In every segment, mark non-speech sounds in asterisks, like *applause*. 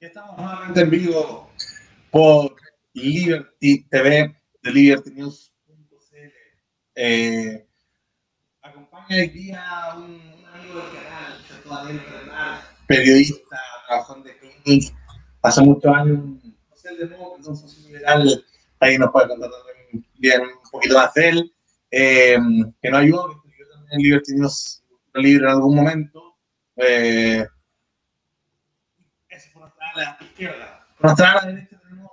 Estamos nuevamente en vivo por Liberty TV de Liberty News.cl. Eh, acompaña hoy día un, amigo del canal, periodista, trabajando de Clinic, hace muchos años un socialdemócrata, un socio liberal, ahí nos puede contar también bien un poquito más de él, eh, que nos ayudó, que escribió también en Liberty News Libre en algún momento. Eh, la izquierda. Nuestra a la derecha tenemos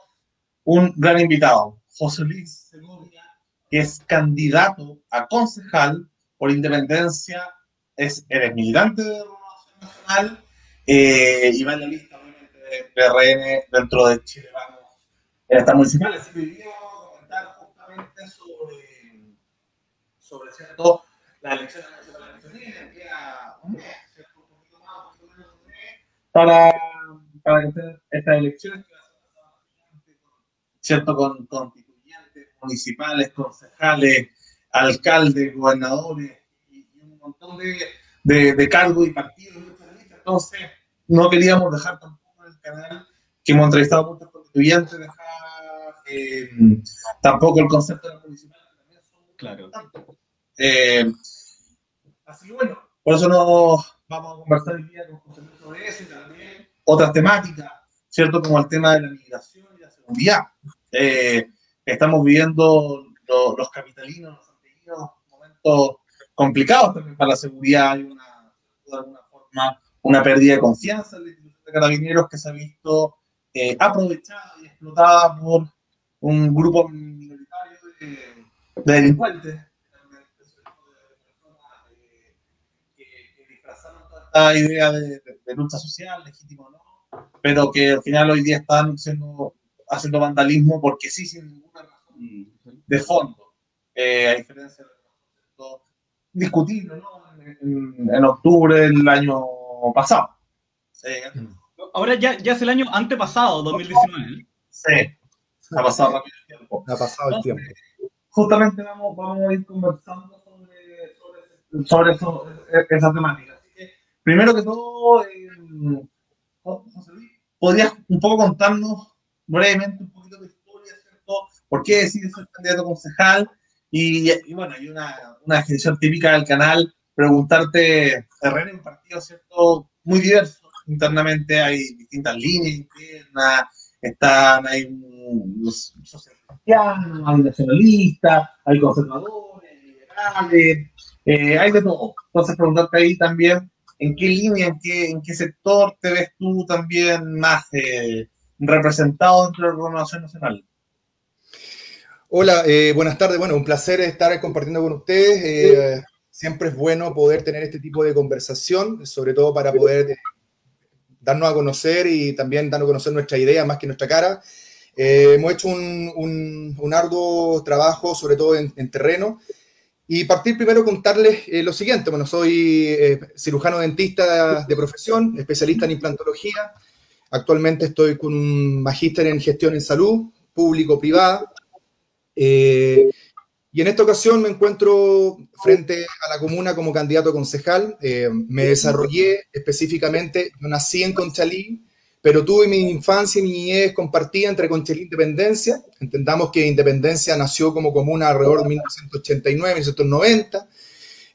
un gran invitado, José Luis Segovia, que es candidato a concejal por independencia, es, eres militante de Renovación Nacional eh, y va en la lista obviamente de PRN dentro de Chile Vamos en esta municipal. Así que vamos a comentar justamente sobre, sobre cierto, la elección de la elección que a un mes, ¿cierto? Un poquito más, un poquito menos de un mes, para para que estas elecciones ¿cierto? Con constituyentes municipales, concejales, alcaldes, gobernadores y, un montón de, de, de cargos y partidos. Entonces, no queríamos dejar tampoco en el canal que hemos entrevistado a muchos constituyentes, dejar eh, tampoco el concepto de la municipal, claro. Eh, así que bueno, por eso nos vamos a conversar el día con José sobre eso y también otras temáticas, ¿cierto? Como el tema de la migración y la seguridad. Eh, estamos viviendo los capitalinos, los tenido momentos complicados también para la seguridad. Hay una, de alguna forma, una pérdida de confianza en la institución de carabineros que se ha visto eh, aprovechada y explotada por un grupo minoritario de delincuentes que disfrazaron toda esta idea de, de, lucha social, legítimo no, pero que al final hoy día están haciendo vandalismo porque sí, sin ninguna razón de fondo, eh, a diferencia de lo discutible ¿no? En, en, octubre del año pasado. Ahora ya, ya es el año antepasado, 2019. Sí, ha pasado rápido el tiempo. Ha pasado el tiempo. Justamente vamos, vamos a ir conversando sobre, sobre, sobre eso, esa temática. Primero que todo, eh, ¿podrías un poco contarnos brevemente un poquito de historia, ¿cierto? ¿Por qué decides ser candidato concejal? Y, bueno, hay una, una típica del canal, preguntarte, es un partido, ¿cierto? Muy diverso internamente, hay distintas líneas internas, están, hay los socialistas, hay nacionalistas, hay conservadores, liberales, eh, hay de todo. Entonces, preguntarte ahí también, ¿En qué línea, en qué, en qué sector te ves tú también más eh, representado dentro de la Renovación Nacional? Hola, eh, buenas tardes. Bueno, un placer estar compartiendo con ustedes. Eh, siempre es bueno poder tener este tipo de conversación, sobre todo para poder darnos a conocer y también darnos a conocer nuestra idea más que nuestra cara. Hemos hecho un, un, un, arduo trabajo, sobre todo en, en terreno, y partir primero contarles eh, lo siguiente. Bueno, soy eh, cirujano dentista de profesión, especialista en implantología. Actualmente estoy con un magíster en gestión en salud, público-privada. Eh, y en esta ocasión me encuentro frente a la comuna como candidato concejal. Eh, me desarrollé específicamente, nací en Conchalí, pero tuve mi infancia y mi niñez compartida entre Conchalí e Independencia. Entendamos que Independencia nació como comuna alrededor de 1989, 1990.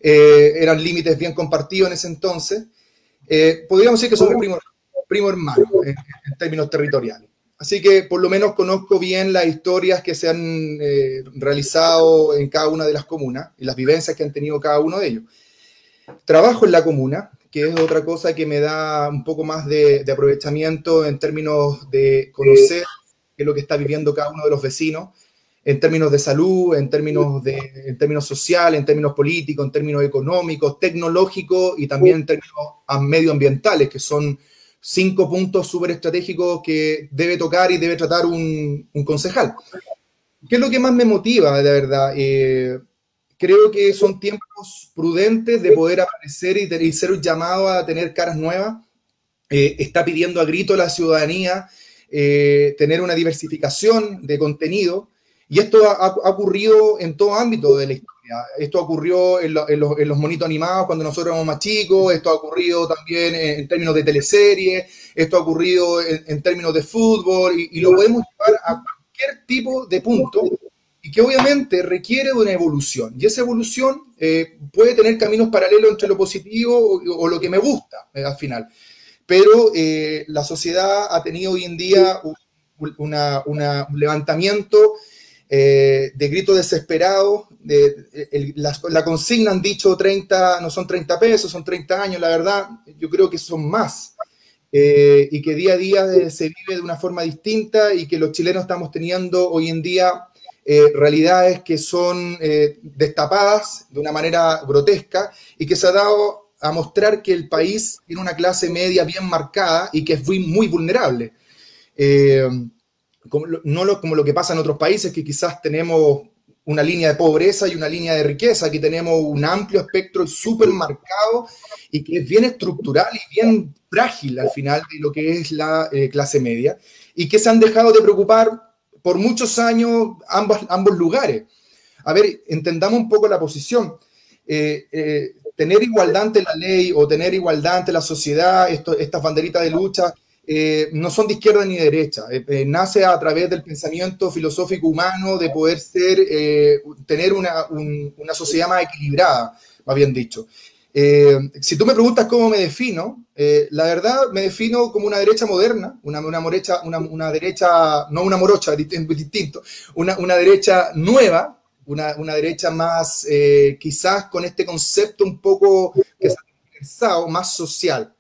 Eh, eran límites bien compartidos en ese entonces. Eh, podríamos decir que somos primo, primo hermano en, en, términos territoriales. Así que por lo menos conozco bien las historias que se han eh, realizado en cada una de las comunas y las vivencias que han tenido cada uno de ellos. Trabajo en la comuna, que es otra cosa que me da un poco más de, aprovechamiento en términos de conocer qué es lo que está viviendo cada uno de los vecinos, en términos de salud, en términos, de, en términos sociales, en términos políticos, en términos económicos, tecnológicos y también en términos medioambientales, que son cinco puntos súper estratégicos que debe tocar y debe tratar un, un, concejal. ¿Qué es lo que más me motiva, de verdad? Eh, creo que son tiempos prudentes de poder aparecer y, y ser llamado a tener caras nuevas. Eh, está pidiendo a grito la ciudadanía eh, tener una diversificación de contenido y esto ha, ha, ocurrido en todo ámbito de la historia. Esto ocurrió en, los, monitos animados cuando nosotros éramos más chicos, esto ha ocurrido también en, términos de teleserie, esto ha ocurrido en, términos de fútbol y, lo podemos llevar a cualquier tipo de punto y que obviamente requiere de una evolución. Y esa evolución eh, puede tener caminos paralelos entre lo positivo o, lo que me gusta eh, al final. Pero eh, la sociedad ha tenido hoy en día un levantamiento de gritos desesperados. De, la, consigna han dicho 30, no son 30 pesos, son 30 años, la verdad, yo creo que son más. y que día a día se vive de una forma distinta y que los chilenos estamos teniendo hoy en día eh, realidades que son eh, destapadas de una manera grotesca y que se ha dado a mostrar que el país tiene una clase media bien marcada y que es muy, muy vulnerable. Eh, como, no lo, como lo que pasa en otros países, que quizás tenemos una línea de pobreza y una línea de riqueza. Aquí tenemos un amplio espectro súper marcado y que es bien estructural y bien frágil al final de lo que es la clase media y que se han dejado de preocupar por muchos años ambos, ambos lugares. A ver, entendamos un poco la posición. Eh, eh, tener igualdad ante la ley o tener igualdad ante la sociedad, estas banderitas de lucha, eh, no son de izquierda ni de derecha. nace a través del pensamiento filosófico humano de poder ser, tener una, una, sociedad más equilibrada, más bien dicho. Eh, si tú me preguntas cómo me defino, eh, la verdad me defino como una derecha moderna, una, una, una, derecha, no una morocha, distinto, una, derecha nueva, una, derecha más, eh, quizás con este concepto un poco que más social,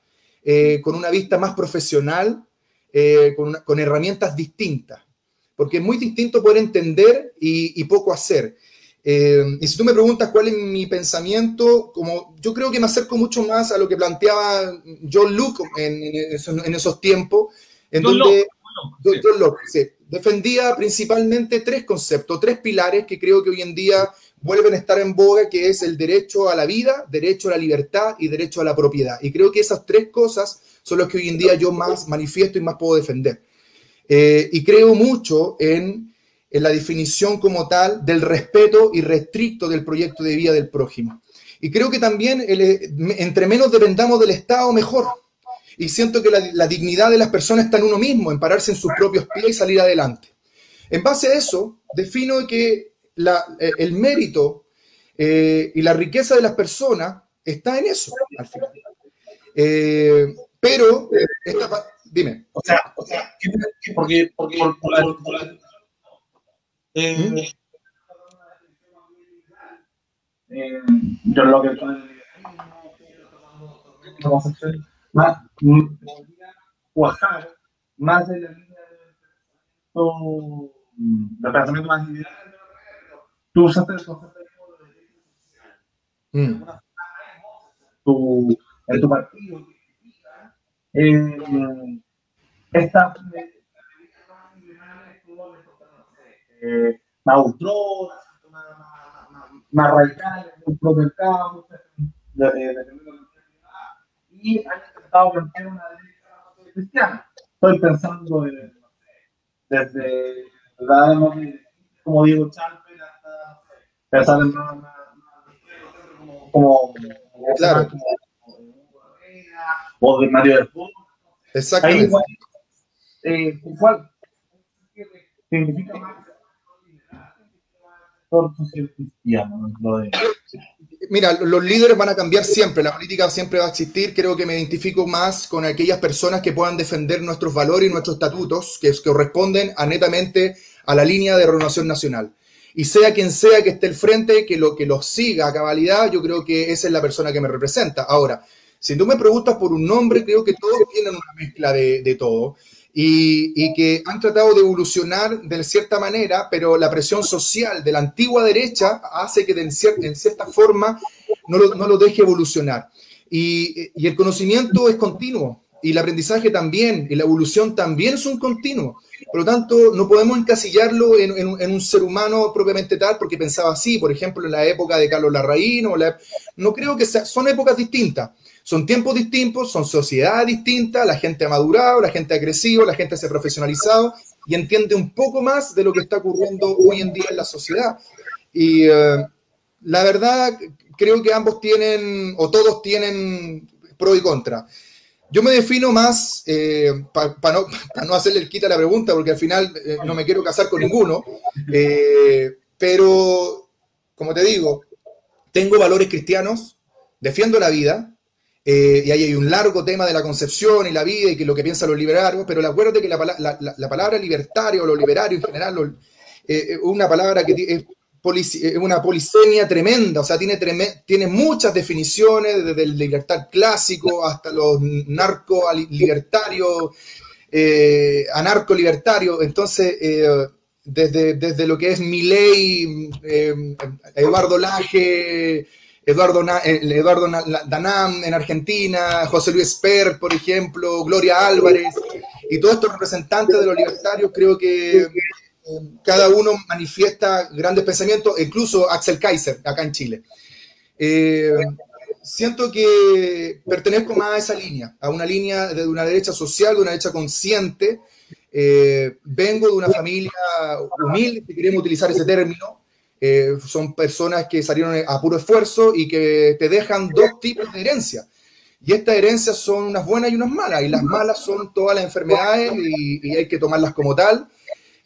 con una vista más profesional, con, con, herramientas distintas, porque es muy distinto poder entender y, y poco hacer. Eh, y si tú me preguntas cuál es mi pensamiento, como yo creo que me acerco mucho más a lo que planteaba John Locke en, esos, tiempos, en donde John Locke, defendía principalmente tres conceptos, tres pilares que creo que hoy en día vuelven a estar en boga, que es el derecho a la vida, derecho a la libertad y derecho a la propiedad. Y creo que esas tres cosas son las que hoy en día yo más manifiesto y más puedo defender. Eh, y creo mucho en en la definición como tal del respeto irrestricto del proyecto de vida del prójimo. Y creo que también entre menos dependamos del Estado, mejor. Y siento que la, dignidad de las personas está en uno mismo, en pararse en sus propios pies y salir adelante. En base a eso, defino que eh, el mérito eh, y la riqueza de las personas está en eso, al final. Eh, pero, dime. O sea, o sea porque, porque, eh, eh, yo lo que más cuajar más de la línea de pensamiento más liberal tú usaste el concepto de mm. tu, en tu partido eh, esta eh, más ultronas, más, más, más radicales, un mercado, de, de, de, y han intentado plantear una derecha cristiana. Estoy pensando de, desde la como Diego Chalper hasta pensar en más, más, como, como, claro. como, o de Mario del. Exactamente. Ahí, eh, ¿Cuál significa más Mira, los líderes van a cambiar siempre, la política siempre va a existir. Creo que me identifico más con aquellas personas que puedan defender nuestros valores y nuestros estatutos, que corresponden a netamente a la línea de renovación nacional. Y sea quien sea que esté al frente, que lo que los siga a cabalidad, yo creo que esa es la persona que me representa. Ahora, si tú me preguntas por un nombre, creo que todos tienen una mezcla de, de todo y, que han tratado de evolucionar de cierta manera, pero la presión social de la antigua derecha hace que en, cierta, forma no lo, no lo, deje evolucionar. Y, y, el conocimiento es continuo, y el aprendizaje también, y la evolución también es un continuo. Por lo tanto, no podemos encasillarlo en, en, un ser humano propiamente tal, porque pensaba así, por ejemplo, en la época de Carlos Larraín, o la, no creo que sea, son épocas distintas. Son tiempos distintos, son sociedades distintas, la gente ha madurado, la gente ha crecido, la gente se ha profesionalizado y entiende un poco más de lo que está ocurriendo hoy en día en la sociedad. Y, eh, la verdad, creo que ambos tienen, o todos tienen pro y contra. Yo me defino más, eh, para *laughs* no, hacerle el quita a la pregunta, porque al final eh, no me quiero casar con ninguno, pero como te digo, tengo valores cristianos, defiendo la vida, y ahí hay un largo tema de la concepción y la vida y que lo que piensan los liberarios, pero acuérdate que la, la, la, palabra libertario o lo liberario en general es una palabra que es una polisemia tremenda, o sea, tiene, tiene muchas definiciones, desde el libertad clásico hasta los narco-libertarios, eh, anarco-libertarios. Entonces, eh, desde, desde, lo que es Milley, eh, Eduardo Laje, Eduardo, Eduardo Danam en Argentina, José Luis Per, por ejemplo, Gloria Álvarez, y todos estos representantes de los libertarios creo que cada uno manifiesta grandes pensamientos, incluso Axel Kaiser, acá en Chile. Eh, siento que pertenezco más a esa línea, a una línea de una derecha social, de una derecha consciente. Eh, vengo de una familia humilde, si queremos utilizar ese término. Eh, son personas que salieron a puro esfuerzo y que te dejan dos tipos de herencia. Y estas herencias son unas buenas y unas malas. Y las malas son todas las enfermedades y, hay que tomarlas como tal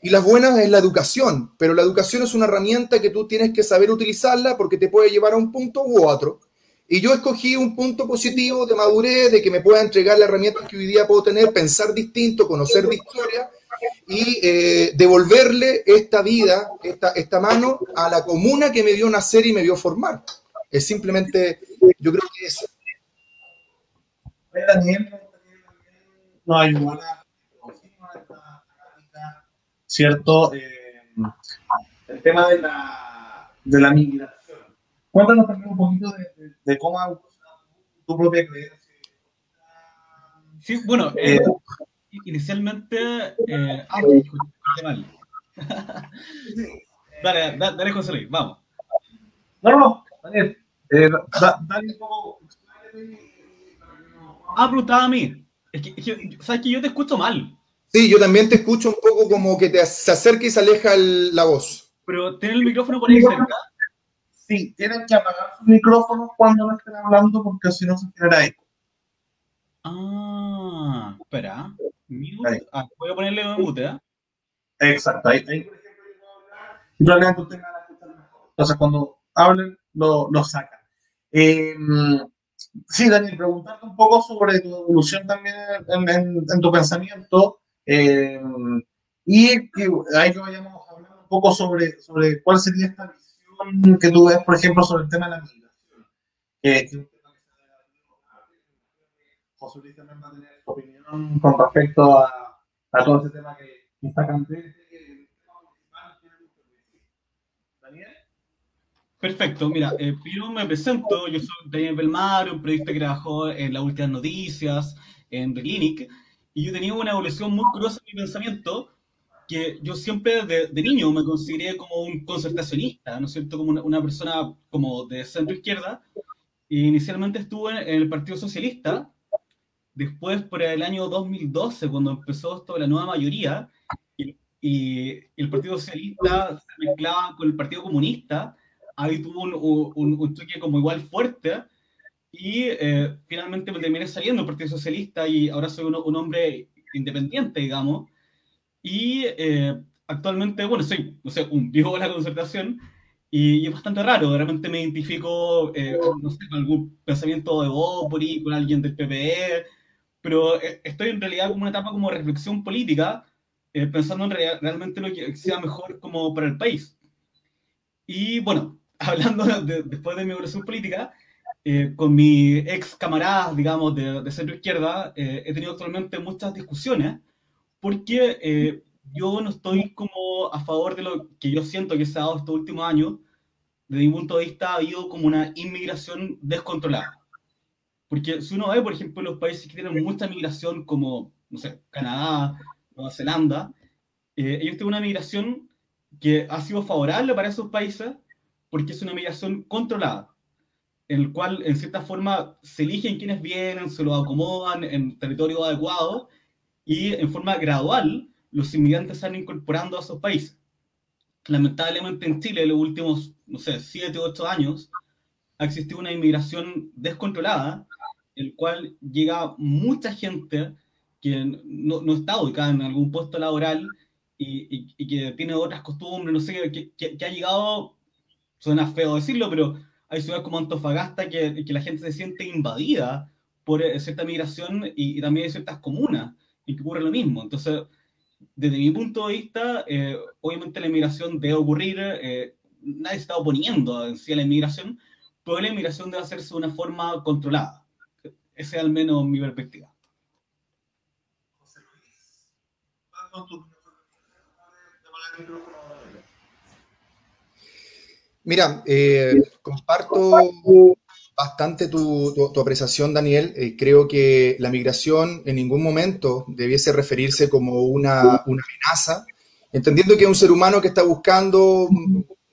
y las buenas es la educación, pero la educación es una herramienta que tú tienes que saber utilizarla porque te puede llevar a un punto u otro. Y yo escogí un punto positivo de madurez, de que me pueda entregar la herramienta que hoy día puedo tener, pensar distinto, conocer de historia y eh, devolverle esta vida, esta, esta mano a la comuna que me vio nacer y me vio formar. Es simplemente, yo creo que eso. Daniel, no hay ¿cierto? Eh, el tema de la, de la migración. Cuéntanos también un poquito de, de, cómo ha tu propia creencia. Sí, bueno, eh, inicialmente. Eh, ah, *laughs* mal. *laughs* dale, dale, dale, José Luis, vamos. No, no, Daniel. Eh, dale un poco. Ah, preguntaba a mí. Es que, es que, sabes que yo te escucho mal. Sí, yo también te escucho un poco como que te, se acerca y se aleja la voz. Pero tiene el micrófono por ahí cerca. Sí, tienen que apagar su micrófono cuando no estén hablando porque si no se genera eco. Ah, espera. Ah, voy a ponerle un mute, ¿eh? Exacto. Ahí, ahí, probablemente ustedes van a escuchar mejor. Entonces, cuando hablen, lo, lo sacan. Eh, sí, Daniel, preguntarte un poco sobre tu evolución también en, en, en tu pensamiento. Eh, y que ahí que vayamos a hablar un poco sobre, sobre cuál sería esta visión que tú ves, por ejemplo, sobre el tema de la migración es un tema que se José Luis también va a tener su opinión con respecto a, a todo este tema que está candente. Daniel. Perfecto, mira, eh, primero me presento, yo soy Daniel Belmar, un periodista que trabajó en las últimas noticias, en The Clinic, y yo tenía una evolución muy curiosa en mi pensamiento, que yo siempre de, niño me consideré como un concertacionista, ¿no es cierto? Como una, persona como de centro izquierda. Y inicialmente estuve en el Partido Socialista, después por el año 2012, cuando empezó esto la nueva mayoría, y, y el Partido Socialista se mezclaba con el Partido Comunista, ahí tuvo un, un, un choque como igual fuerte, y eh, finalmente me terminé saliendo del Partido Socialista y ahora soy un, un hombre independiente, digamos. Y eh, actualmente, bueno, soy, no sé, un viejo de la concertación y, es bastante raro. De repente me identifico, eh, no sé, con algún pensamiento de Bópoli, con alguien del PPE, pero estoy en realidad como una etapa como reflexión política, pensando en realmente lo que sea mejor como para el país. Y bueno, *laughs* hablando después de mi evolución política, eh, con mis ex camaradas, digamos, de, de centro izquierda, eh, he tenido actualmente muchas discusiones porque eh, yo no estoy como a favor de lo que yo siento que se ha dado estos últimos años. Desde mi punto de vista, ha habido como una inmigración descontrolada. Porque si uno ve, por ejemplo, los países que tienen mucha migración, como, no sé, Canadá, Nueva Zelanda, ellos tienen una migración que ha sido favorable para esos países porque es una migración controlada en el cual, en cierta forma, se eligen quienes vienen, se los acomodan en territorio adecuado y en forma gradual los inmigrantes se van incorporando a esos países. lamentablemente en Chile en los últimos, no sé, 7, 8 años, ha existido una inmigración descontrolada, el cual llega mucha gente que no, no está ubicada en algún puesto laboral y, y, que tiene otras costumbres, no sé, que, que, ha llegado, suena feo decirlo, pero hay ciudades como Antofagasta que, que la gente se siente invadida por eh, cierta migración y, también hay ciertas comunas en que ocurre lo mismo. Entonces, desde mi punto de vista, eh, obviamente la inmigración debe ocurrir, eh, nadie está oponiendo a la inmigración, pero la inmigración debe hacerse de una forma controlada. Esa es al menos mi perspectiva. José Luis, Mira, eh, comparto bastante tu, apreciación, Daniel. Eh, creo que la migración en ningún momento debiese referirse como una, amenaza, entendiendo que es un ser humano que está buscando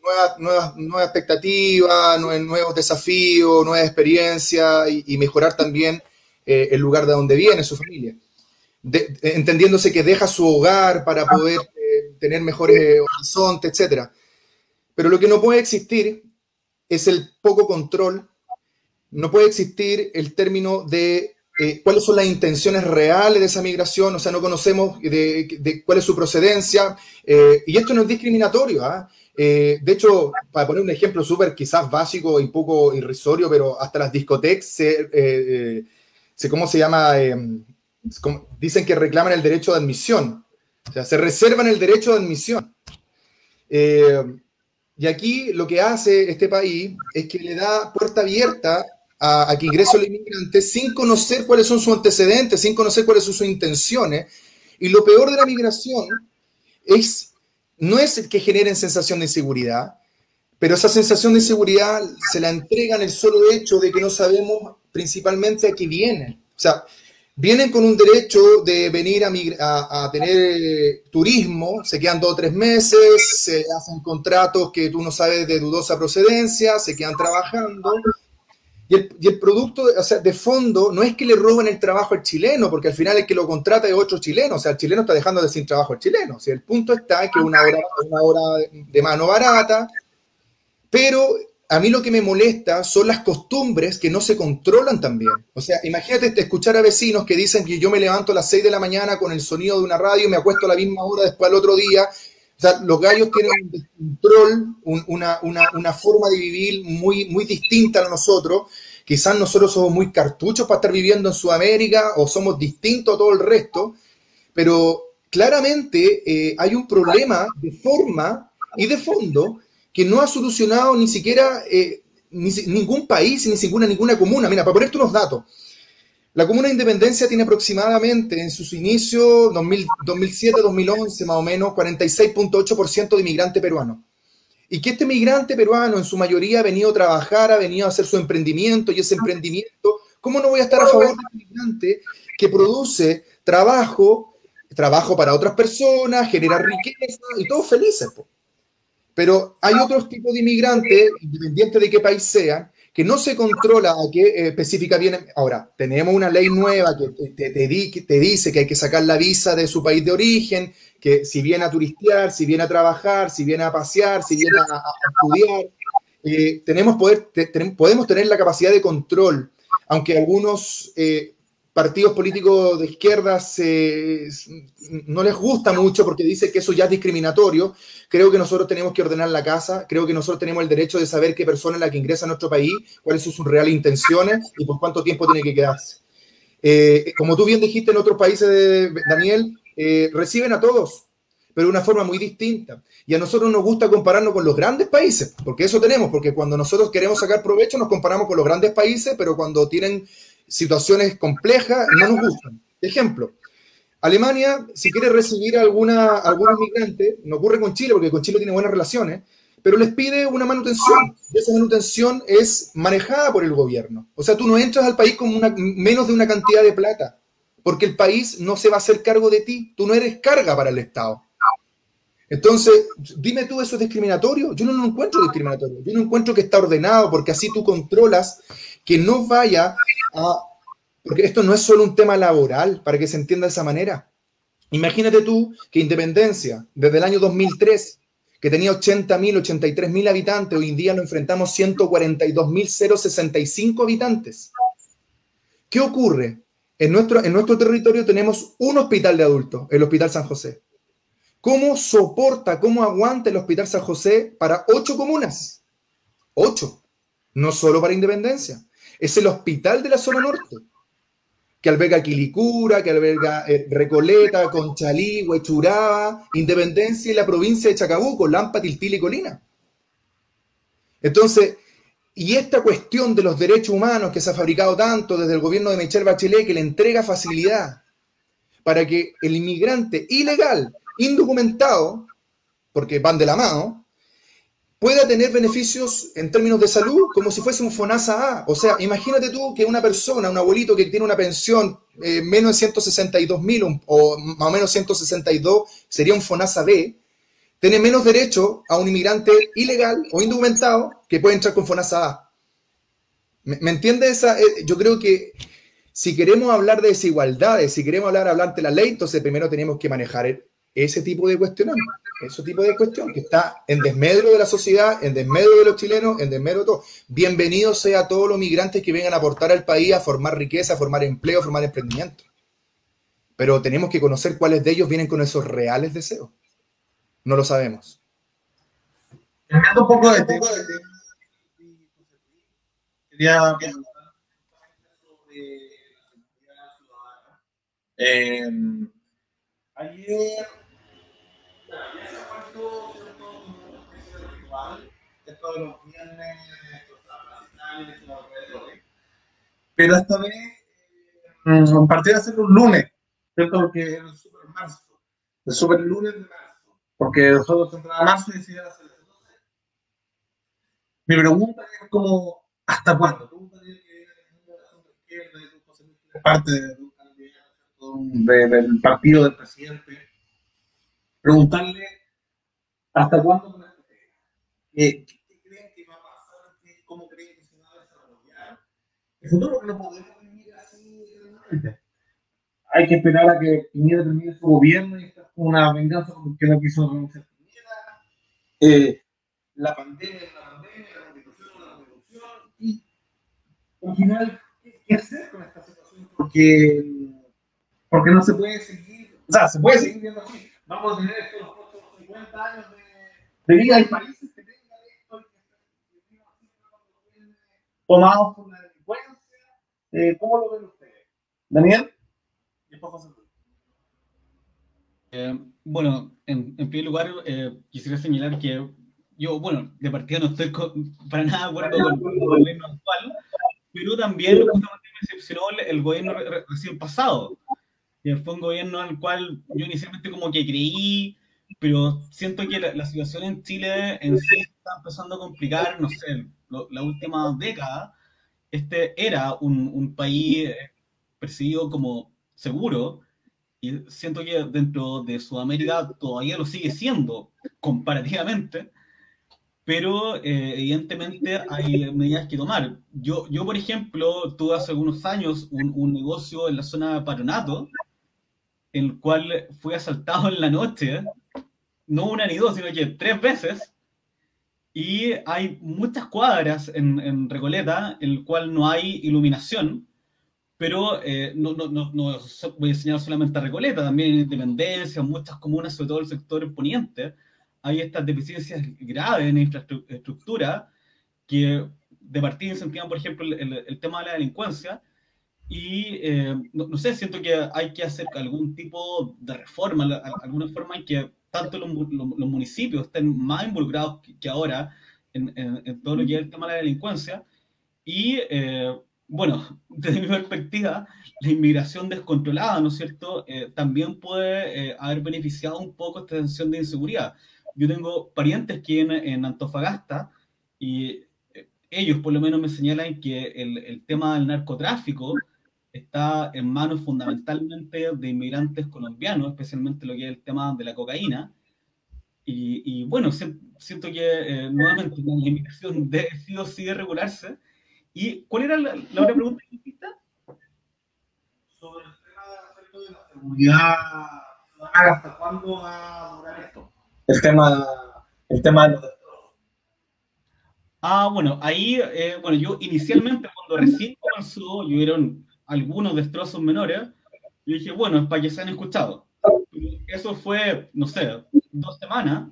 nuevas, nuevas, nuevas expectativas, nuevos desafíos, nuevas experiencias y, mejorar también eh, el lugar de donde viene su familia. entendiéndose que deja su hogar para poder tener mejores horizontes, etc. Pero lo que no puede existir es el poco control, no puede existir el término de eh, cuáles son las intenciones reales de esa migración, o sea, no conocemos de, cuál es su procedencia, eh, y esto no es discriminatorio. ¿ah? Eh, de hecho, para poner un ejemplo súper quizás básico y poco irrisorio, pero hasta las discotecas se, ¿cómo se llama? dicen que reclaman el derecho de admisión. O sea, se reservan el derecho de admisión. Eh, y aquí lo que hace este país es que le da puerta abierta a, que ingrese el inmigrante sin conocer cuáles son sus antecedentes, sin conocer cuáles son sus intenciones. Y lo peor de la migración es, no es que generen sensación de inseguridad, pero esa sensación de inseguridad se la entregan el solo hecho de que no sabemos principalmente a qué vienen. O sea, vienen con un derecho de venir a, a, tener eh, turismo, se quedan dos o tres meses, se hacen contratos que tú no sabes de dudosa procedencia, se quedan trabajando. Y el, y el producto, o sea, de fondo, no es que le roben el trabajo al chileno, porque al final el que lo contrata es otro chileno, o sea, el chileno está dejando de sin trabajo al chileno. O sea, el punto está que una hora, una hora de mano barata, pero a mí lo que me molesta son las costumbres que no se controlan también. O sea, imagínate escuchar a vecinos que dicen que yo me levanto a las 6 de la mañana con el sonido de una radio, me acuesto a la misma hora después al otro día. Sea, los gallos tienen un control, una, forma de vivir muy, muy distinta a nosotros. Quizás nosotros somos muy cartuchos para estar viviendo en Sudamérica o somos distintos a todo el resto, pero claramente eh, hay un problema de forma y de fondo que no ha solucionado ni siquiera eh, ningún país, ni ninguna, ninguna comuna. Mira, para ponerte unos datos. La Comuna de Independencia tiene aproximadamente en sus inicios, 2007-2011 más o menos, 46.8% de inmigrante peruano. Y que este migrante peruano en su mayoría ha venido a trabajar, ha venido a hacer su emprendimiento y ese emprendimiento, ¿cómo no voy a estar a favor de un migrante que produce trabajo, trabajo para otras personas, genera riqueza y todos felices? Pero hay otros tipos de inmigrantes, independiente de qué país sean, que no se controla a qué eh, específica vienen. Ahora, tenemos una ley nueva que te, te, dice que hay que sacar la visa de su país de origen, que si viene a turistear, si viene a trabajar, si viene a pasear, si viene a, estudiar, eh, tenemos poder, podemos tener la capacidad de control, aunque algunos eh, partidos políticos de izquierdas no les gusta mucho porque dice que eso ya es discriminatorio. Creo que nosotros tenemos que ordenar la casa, creo que nosotros tenemos el derecho de saber qué persona es la que ingresa a nuestro país, cuáles son sus reales intenciones y por cuánto tiempo tiene que quedarse. Eh, como tú bien dijiste en otros países, Daniel, eh, reciben a todos, pero de una forma muy distinta. Y a nosotros nos gusta compararnos con los grandes países, porque eso tenemos, porque cuando nosotros queremos sacar provecho nos comparamos con los grandes países, pero cuando tienen situaciones complejas no nos gustan. Ejemplo, Alemania, si quiere recibir a alguna, algún migrante, no ocurre con Chile, porque con Chile tiene buenas relaciones, pero les pide una manutención. Y esa manutención es manejada por el gobierno. O sea, tú no entras al país con una, menos de una cantidad de plata, porque el país no se va a hacer cargo de ti. Tú no eres carga para el Estado. Entonces, dime tú, ¿eso es discriminatorio? Yo no lo encuentro discriminatorio. Yo no encuentro que está ordenado, porque así tú controlas que no vaya porque esto no es solo un tema laboral, para que se entienda de esa manera. Imagínate tú que Independencia, desde el año 2003, que tenía 80.000, 83.000 habitantes, hoy en día nos enfrentamos 142.065 habitantes. ¿Qué ocurre? En nuestro, en nuestro territorio tenemos un hospital de adultos, el Hospital San José. ¿Cómo soporta, cómo aguanta el Hospital San José para ocho comunas? Ocho. No solo para Independencia. Es el hospital de la zona norte, que alberga Quilicura, que alberga eh, Recoleta, Conchalí, Huechuraba, Independencia y la provincia de Chacabuco, Lampa, Tiltil y Colina. Entonces, y esta cuestión de los derechos humanos que se ha fabricado tanto desde el gobierno de Michelle Bachelet, que le entrega facilidad para que el inmigrante ilegal indocumentado, porque van de la mano, pueda tener beneficios en términos de salud como si fuese un FONASA A. O sea, imagínate tú que una persona, un abuelito que tiene una pensión eh, menos de 162 mil o más o menos 162 sería un FONASA B, tiene menos derecho a un inmigrante ilegal o indocumentado que puede entrar con FONASA A. ¿Me, me entiende esa? Eh, yo creo que si queremos hablar de desigualdades, si queremos hablar, hablar de la ley, entonces primero tenemos que manejar el, ese tipo de cuestión, ese tipo de cuestión que está en desmedro de la sociedad, en desmedro de los chilenos, en desmedro de todo. Bienvenidos sea todos los migrantes que vengan a aportar al país, a formar riqueza, a formar empleo, a formar emprendimiento. Pero tenemos que conocer cuáles de ellos vienen con esos reales deseos. No lo sabemos. un poco de tema, quería eh, ayer esto de los pero esta vez eh, lunes. Porque el super lunes de marzo, porque nosotros entramos marzo y decidimos hacer el 12. Mi pregunta es como, ¿hasta cuándo? Parte de, de, del partido del presidente, preguntarle hasta cuándo esto ¿Qué, ¿Qué, creen que va a pasar? ¿Cómo creen que se va a desarrollar? El futuro que no podemos vivir así. Hay que esperar a que Piñera termine su gobierno y esta con una venganza porque no quiso renunciar Piñera. Eh, la pandemia es la pandemia, la constitución es la constitución. Y al final, ¿qué hacer con esta situación? Porque, porque no se puede seguir, o sea, se puede seguir viendo así. Vamos a tener estos los próximos 50 años de de vida hay países que tengan esto y que estén tomados por la delincuencia. Eh, ¿Cómo lo ven ustedes? Daniel, y después José eh, bueno, en, en, primer lugar, eh, quisiera señalar que yo, bueno, de partida no estoy con, para nada de acuerdo con, con, el gobierno actual, pero también justamente me decepcionó el, el gobierno re, recién pasado. Y fue un gobierno al cual yo inicialmente como que creí, pero siento que la, la, situación en Chile en sí está empezando a complicar, no sé, lo, la última década. Este era un, un país percibido como seguro, y siento que dentro de Sudamérica todavía lo sigue siendo, comparativamente, pero eh, evidentemente hay medidas que tomar. Yo, yo, por ejemplo, tuve hace algunos años un, un negocio en la zona de Patronato, el cual fue asaltado en la noche no una ni dos, sino que tres veces. Y hay muchas cuadras en, en Recoleta en el cual no hay iluminación, pero eh, no, no, no, no, voy a enseñar solamente a Recoleta, también en Independencia, en muchas comunas, sobre todo el sector poniente, hay estas deficiencias graves en infraestructura que de partida incentivan, por ejemplo, el, tema de la delincuencia. Y eh, no, no, sé, siento que hay que hacer algún tipo de reforma, alguna forma en que tanto los, los, los municipios estén más involucrados que, que ahora en, en, en, todo lo que es el tema de la delincuencia. Y eh, bueno, *laughs* desde mi perspectiva, la inmigración descontrolada, ¿no es cierto?, eh, también puede eh, haber beneficiado un poco esta tensión de inseguridad. Yo tengo parientes que en, en Antofagasta y eh, ellos por lo menos me señalan que el, el tema del narcotráfico está en manos fundamentalmente de inmigrantes colombianos, especialmente lo que es el tema de la cocaína. Y, y bueno, siento que eh, nuevamente la inmigración debe sí o sí de regularse. ¿Y cuál era la, la otra pregunta que hiciste? Sobre el tema de la seguridad, ¿hasta cuándo va a durar esto? El tema el tema de los Ah, bueno, ahí, eh, bueno, yo inicialmente cuando recién comenzó, yo vieron algunos destrozos menores, yo dije, bueno, es para que se han escuchado. Eso fue, no sé, dos semanas,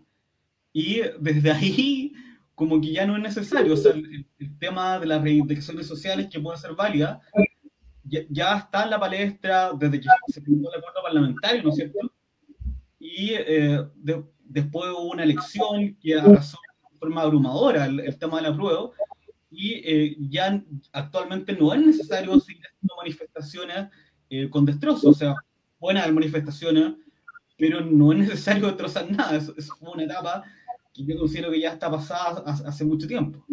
y desde *laughs* ahí como que ya no es necesario, o sea, el, tema de las reivindicaciones sociales que pueden ser válidas, ya, está en la palestra desde que se firmó el acuerdo parlamentario, ¿no es cierto? Y eh, después hubo una elección que arrasó forma abrumadora el, tema de la prueba y eh, ya actualmente no es necesario seguir haciendo manifestaciones eh, con destrozos, o sea, buenas manifestaciones, pero no es necesario destrozar nada, es, es una etapa que yo considero que ya está pasada hace mucho tiempo.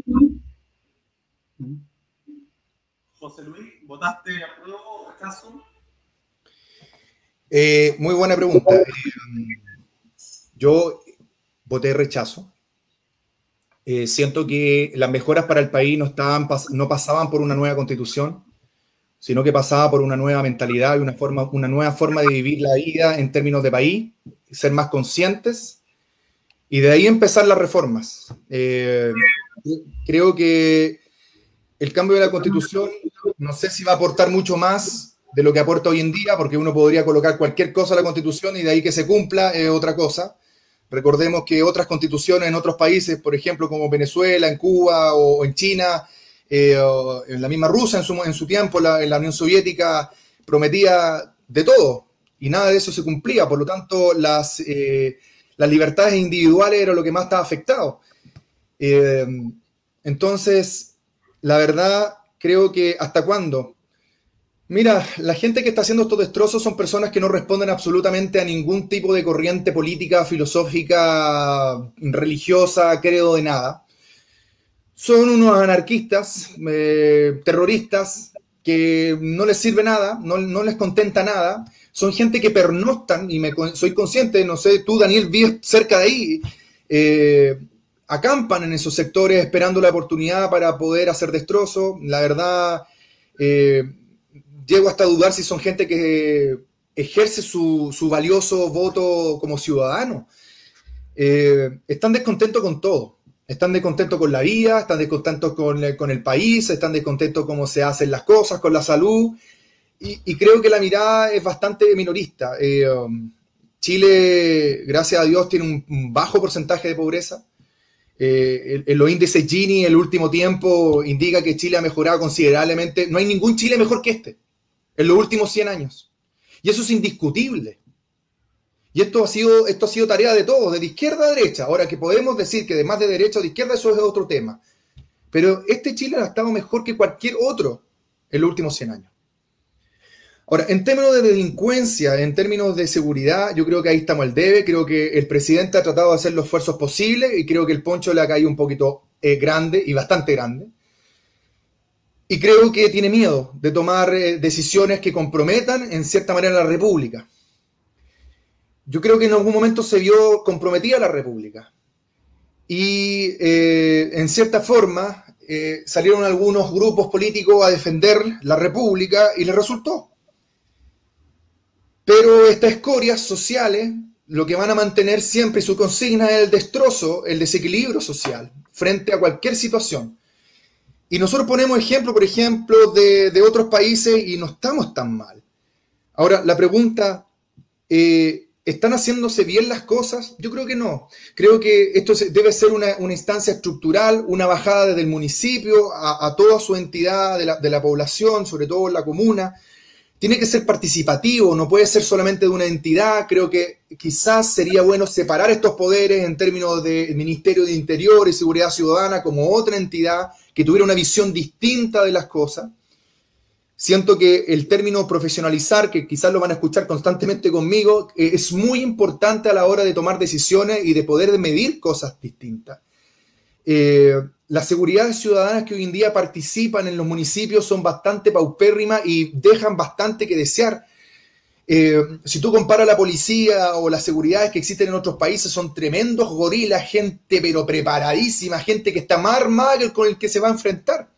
José Luis, ¿votaste a prueba o rechazo? Eh, muy buena pregunta. yo voté rechazo. Eh, siento que las mejoras para el país no, estaban, no pasaban por una nueva constitución, sino que pasaba por una nueva mentalidad y una, forma, una nueva forma de vivir la vida en términos de país, ser más conscientes y de ahí empezar las reformas. Eh, creo que el cambio de la constitución no sé si va a aportar mucho más de lo que aporta hoy en día, porque uno podría colocar cualquier cosa a la constitución y de ahí que se cumpla es otra cosa. Recordemos que otras constituciones en otros países, por ejemplo, como Venezuela, en Cuba o, en China, eh, en la misma Rusia en su, en su tiempo, en la Unión Soviética, prometía de todo y nada de eso se cumplía. Por lo tanto, las, eh, las libertades individuales era lo que más estaba afectado. Eh, entonces, la verdad, creo que hasta cuándo Mira, la gente que está haciendo estos destrozos son personas que no responden absolutamente a ningún tipo de corriente política, filosófica, religiosa, creo de nada. Son unos anarquistas, eh, terroristas, que no les sirve nada, no, les contenta nada. Son gente que pernoctan, y me, soy consciente, no sé, tú Daniel, vives cerca de ahí, eh, acampan en esos sectores esperando la oportunidad para poder hacer destrozos. La verdad... Eh, llego hasta dudar si son gente que ejerce su, valioso voto como ciudadano. Eh, están descontentos con todo. Están descontentos con la vida, están descontentos con, con el país, están descontentos con cómo se hacen las cosas, con la salud. Y, creo que la mirada es bastante minorista. Eh, um, Chile, gracias a Dios, tiene un, bajo porcentaje de pobreza. Eh, en los índices Gini, el último tiempo, indica que Chile ha mejorado considerablemente. No hay ningún Chile mejor que este en los últimos 100 años. Y eso es indiscutible. Y esto ha sido, esto ha sido tarea de todos, de izquierda a derecha. Ahora que podemos decir que de más de derecha o de izquierda, eso es otro tema. Pero este Chile ha estado mejor que cualquier otro en los últimos 100 años. Ahora, en términos de delincuencia, en términos de seguridad, yo creo que ahí estamos al debe. Creo que el presidente ha tratado de hacer los esfuerzos posibles y creo que el poncho le ha caído un poquito eh, grande y bastante grande. Y creo que tiene miedo de tomar eh, decisiones que comprometan en cierta manera la República. Yo creo que en algún momento se vio comprometida la República. Y eh, en cierta forma eh, salieron algunos grupos políticos a defender la República y les resultó. Pero estas escorias sociales lo que van a mantener siempre su consigna es el destrozo, el desequilibrio social frente a cualquier situación. Y nosotros ponemos ejemplo, por ejemplo, de, otros países y no estamos tan mal. Ahora, la pregunta, eh, ¿están haciéndose bien las cosas? Yo creo que no. Creo que esto debe ser una, instancia estructural, una bajada desde el municipio a, toda su entidad de la, de la, población, sobre todo la comuna. Tiene que ser participativo, no puede ser solamente de una entidad. Creo que quizás sería bueno separar estos poderes en términos de Ministerio de Interior y Seguridad Ciudadana como otra entidad que tuviera una visión distinta de las cosas. Siento que el término profesionalizar, que quizás lo van a escuchar constantemente conmigo, eh, es muy importante a la hora de tomar decisiones y de poder medir cosas distintas. Eh, las seguridades ciudadanas que hoy en día participan en los municipios son bastante paupérrimas y dejan bastante que desear. Eh, si tú comparas la policía o las seguridades que existen en otros países, son tremendos gorilas, gente pero preparadísima, gente que está más armada que con el que se va a enfrentar.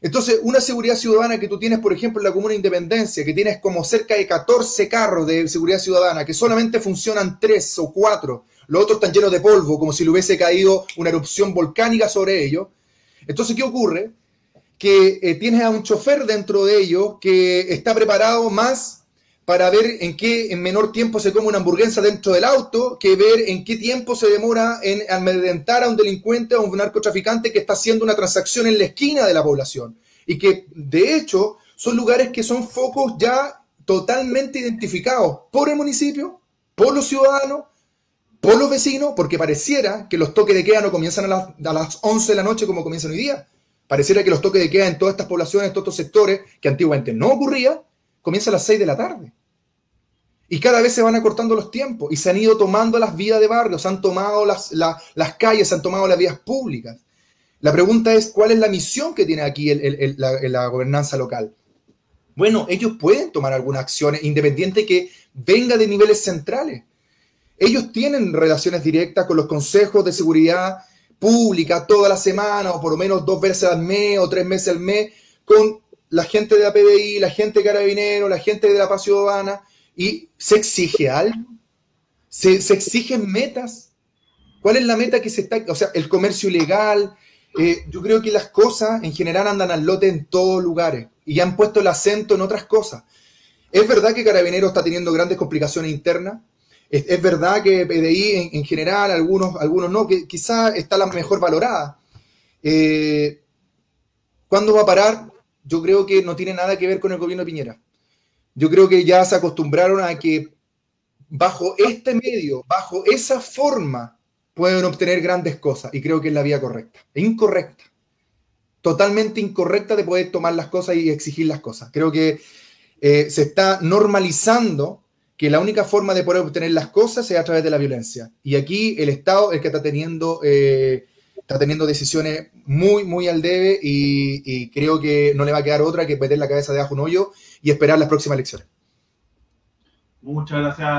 Entonces, una seguridad ciudadana que tú tienes, por ejemplo, en la Comuna de Independencia, que tienes como cerca de 14 carros de seguridad ciudadana, que solamente funcionan 3 o 4, los otros están llenos de polvo, como si le hubiese caído una erupción volcánica sobre ellos. Entonces, ¿qué ocurre? Que eh, tienes a un chofer dentro de ellos que está preparado más para ver en qué en menor tiempo se come una hamburguesa dentro del auto que ver en qué tiempo se demora en amedrentar a un delincuente o a un narcotraficante que está haciendo una transacción en la esquina de la población. Y que, de hecho, son lugares que son focos ya totalmente identificados por el municipio, por los ciudadanos, por los vecinos, porque pareciera que los toques de queda no comienzan a las, a las 11 de la noche como comienzan hoy día. Pareciera que los toques de queda en todas estas poblaciones, en todos estos sectores, que antiguamente no ocurría, comienza a las 6 de la tarde. Y cada vez se van acortando los tiempos y se han ido tomando las vías de barrio, se han tomado las, calles, se han tomado las vías públicas. La pregunta es, ¿cuál es la misión que tiene aquí la, gobernanza local? Bueno, ellos pueden tomar alguna acción independiente que venga de niveles centrales. Ellos tienen relaciones directas con los consejos de seguridad pública toda la semana, o por lo menos dos veces al mes o tres meses al mes, con la gente de la PBI, la gente de Carabinero, la gente de la Paz Ciudadana, y se exige algo. Se, se, exigen metas. ¿Cuál es la meta que se está? O sea, el comercio ilegal. Eh, yo creo que las cosas en general andan al lote en todos lugares y han puesto el acento en otras cosas. Es verdad que Carabinero está teniendo grandes complicaciones internas. Es, verdad que PDI en, general, algunos, algunos no, que quizá está la mejor valorada. Eh, ¿Cuándo va a parar? yo creo que no tiene nada que ver con el gobierno de Piñera. Yo creo que ya se acostumbraron a que bajo este medio, bajo esa forma, pueden obtener grandes cosas y creo que es la vía correcta. Incorrecta. Totalmente incorrecta de poder tomar las cosas y exigir las cosas. Creo que eh, se está normalizando que la única forma de poder obtener las cosas es a través de la violencia. Y aquí el Estado es el que está teniendo eh, está teniendo decisiones muy, muy al debe y, creo que no le va a quedar otra que meter la cabeza debajo de un hoyo y esperar las próximas elecciones. Muchas gracias,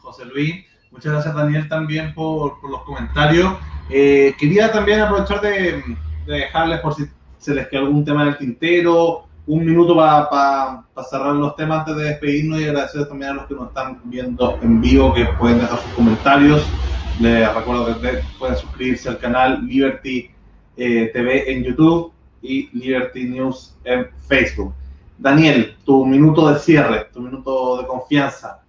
José Luis. Muchas gracias, Daniel, también por, los comentarios. Eh, quería también aprovechar de, dejarles, por si se les queda algún tema en el tintero, un minuto para cerrar los temas antes de despedirnos y agradecer también a los que nos están viendo en vivo, que pueden dejar sus comentarios. Les recuerdo que pueden suscribirse al canal Liberty eh, TV en YouTube y Liberty News en Facebook. Daniel, tu minuto de cierre, tu minuto de confianza.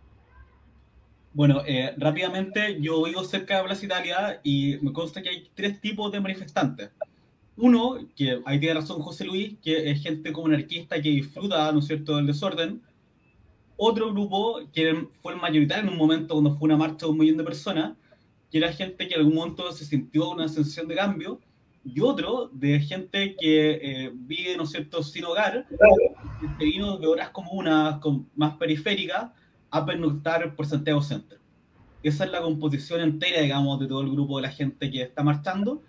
Bueno, eh, rápidamente, yo vivo cerca de Plaza Italia y me consta que hay tres tipos de manifestantes. Uno, que ahí tiene razón José Luis, que es gente como anarquista que disfruta, ¿no es cierto?, del desorden. Otro grupo, que fue el mayoritario en un momento cuando fue una marcha de un millón de personas, que era gente que en algún momento se sintió una sensación de cambio, y otro de gente que eh, vive, ¿no es cierto?, sin hogar, que vino de horas comunas, con, más periféricas, a pernoctar por Santiago Centro. Esa es la composición entera, digamos, de todo el grupo de la gente que está marchando.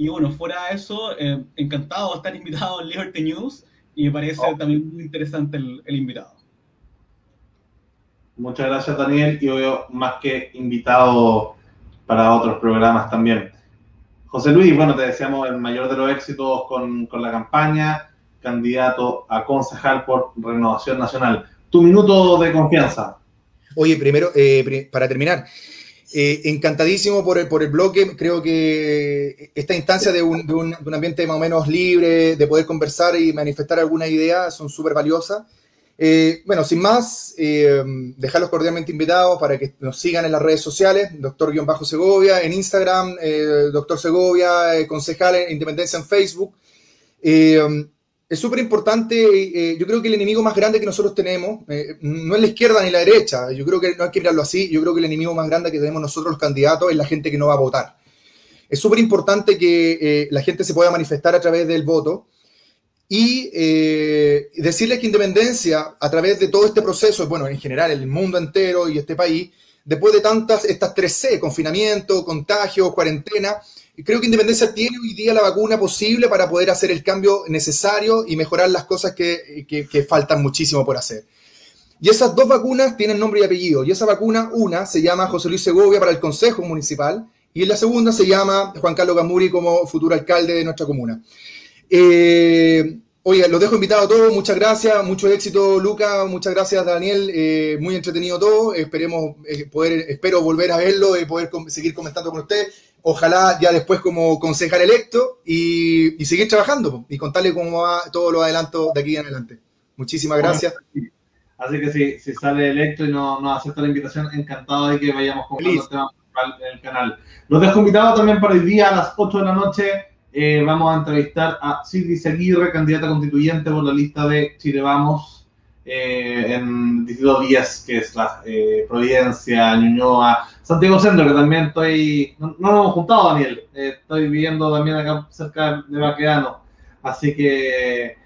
Y bueno, fuera de eso, eh, encantado de estar invitado en Liberty News y me parece oh. también muy interesante el, el invitado. Muchas gracias, Daniel. Y obvio, más que invitado para otros programas también. José Luis, bueno, te deseamos el mayor de los éxitos con, con la campaña, candidato a concejal por Renovación Nacional. Tu minuto de confianza. Oye, primero, eh, para terminar, eh, encantadísimo por el, por el bloque. Creo que esta instancia de un, de, un, ambiente más o menos libre, de poder conversar y manifestar alguna idea, son súper valiosas. Eh, bueno, sin más, eh, dejarlos cordialmente invitados para que nos sigan en las redes sociales, doctor-segovia en Instagram, doctor Segovia, concejal en Independencia en Facebook. Es súper importante, yo creo que el enemigo más grande que nosotros tenemos no es la izquierda ni la derecha, yo creo que no hay que mirarlo así, yo creo que el enemigo más grande que tenemos nosotros los candidatos es la gente que no va a votar. Es súper importante que la gente se pueda manifestar a través del voto y eh, decirles que Independencia, a través de todo este proceso, bueno, en general, el mundo entero y este país, después de tantas, estas tres C, confinamiento, contagio, cuarentena, creo que Independencia tiene hoy día la vacuna posible para poder hacer el cambio necesario y mejorar las cosas que, que faltan muchísimo por hacer. Y esas dos vacunas tienen nombre y apellido. Y esa vacuna, una se llama José Luis Segovia para el Consejo Municipal y la segunda se llama Juan Carlos Gamuri como futuro alcalde de nuestra comuna. Eh, Oiga, los dejo invitados a todos, muchas gracias, mucho éxito Luca, muchas gracias Daniel, eh, muy entretenido todo, esperemos eh, poder, espero volver a verlo y poder seguir comentando con usted, ojalá ya después como concejal electo y, seguir trabajando y contarle cómo va todo lo adelanto de aquí en adelante. Muchísimas gracias. Así que si, si sale electo y no, no acepta la invitación, encantado de que vayamos con el tema en el canal. Los dejo invitados también para hoy día a las 8 de la noche eh, vamos a entrevistar a Silvia Seguirre, candidata constituyente por la lista de Chile Vamos eh, en Distrito 10, que es la eh, Providencia, Ñuñoa, Santiago Centro, que también estoy, no, nos hemos juntado, Daniel, estoy viviendo también acá cerca de Baqueano, así que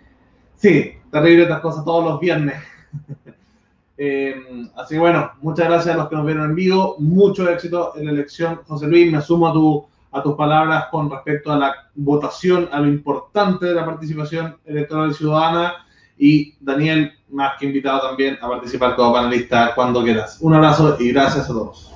sí, terrible estas cosas todos los viernes. *laughs* así que bueno, muchas gracias a los que nos vieron en vivo, mucho éxito en la elección, José Luis, me sumo a tu a tus palabras con respecto a la votación, a lo importante de la participación electoral ciudadana. Y Daniel, más que invitado también a participar como panelista cuando quieras. Un abrazo y gracias a todos.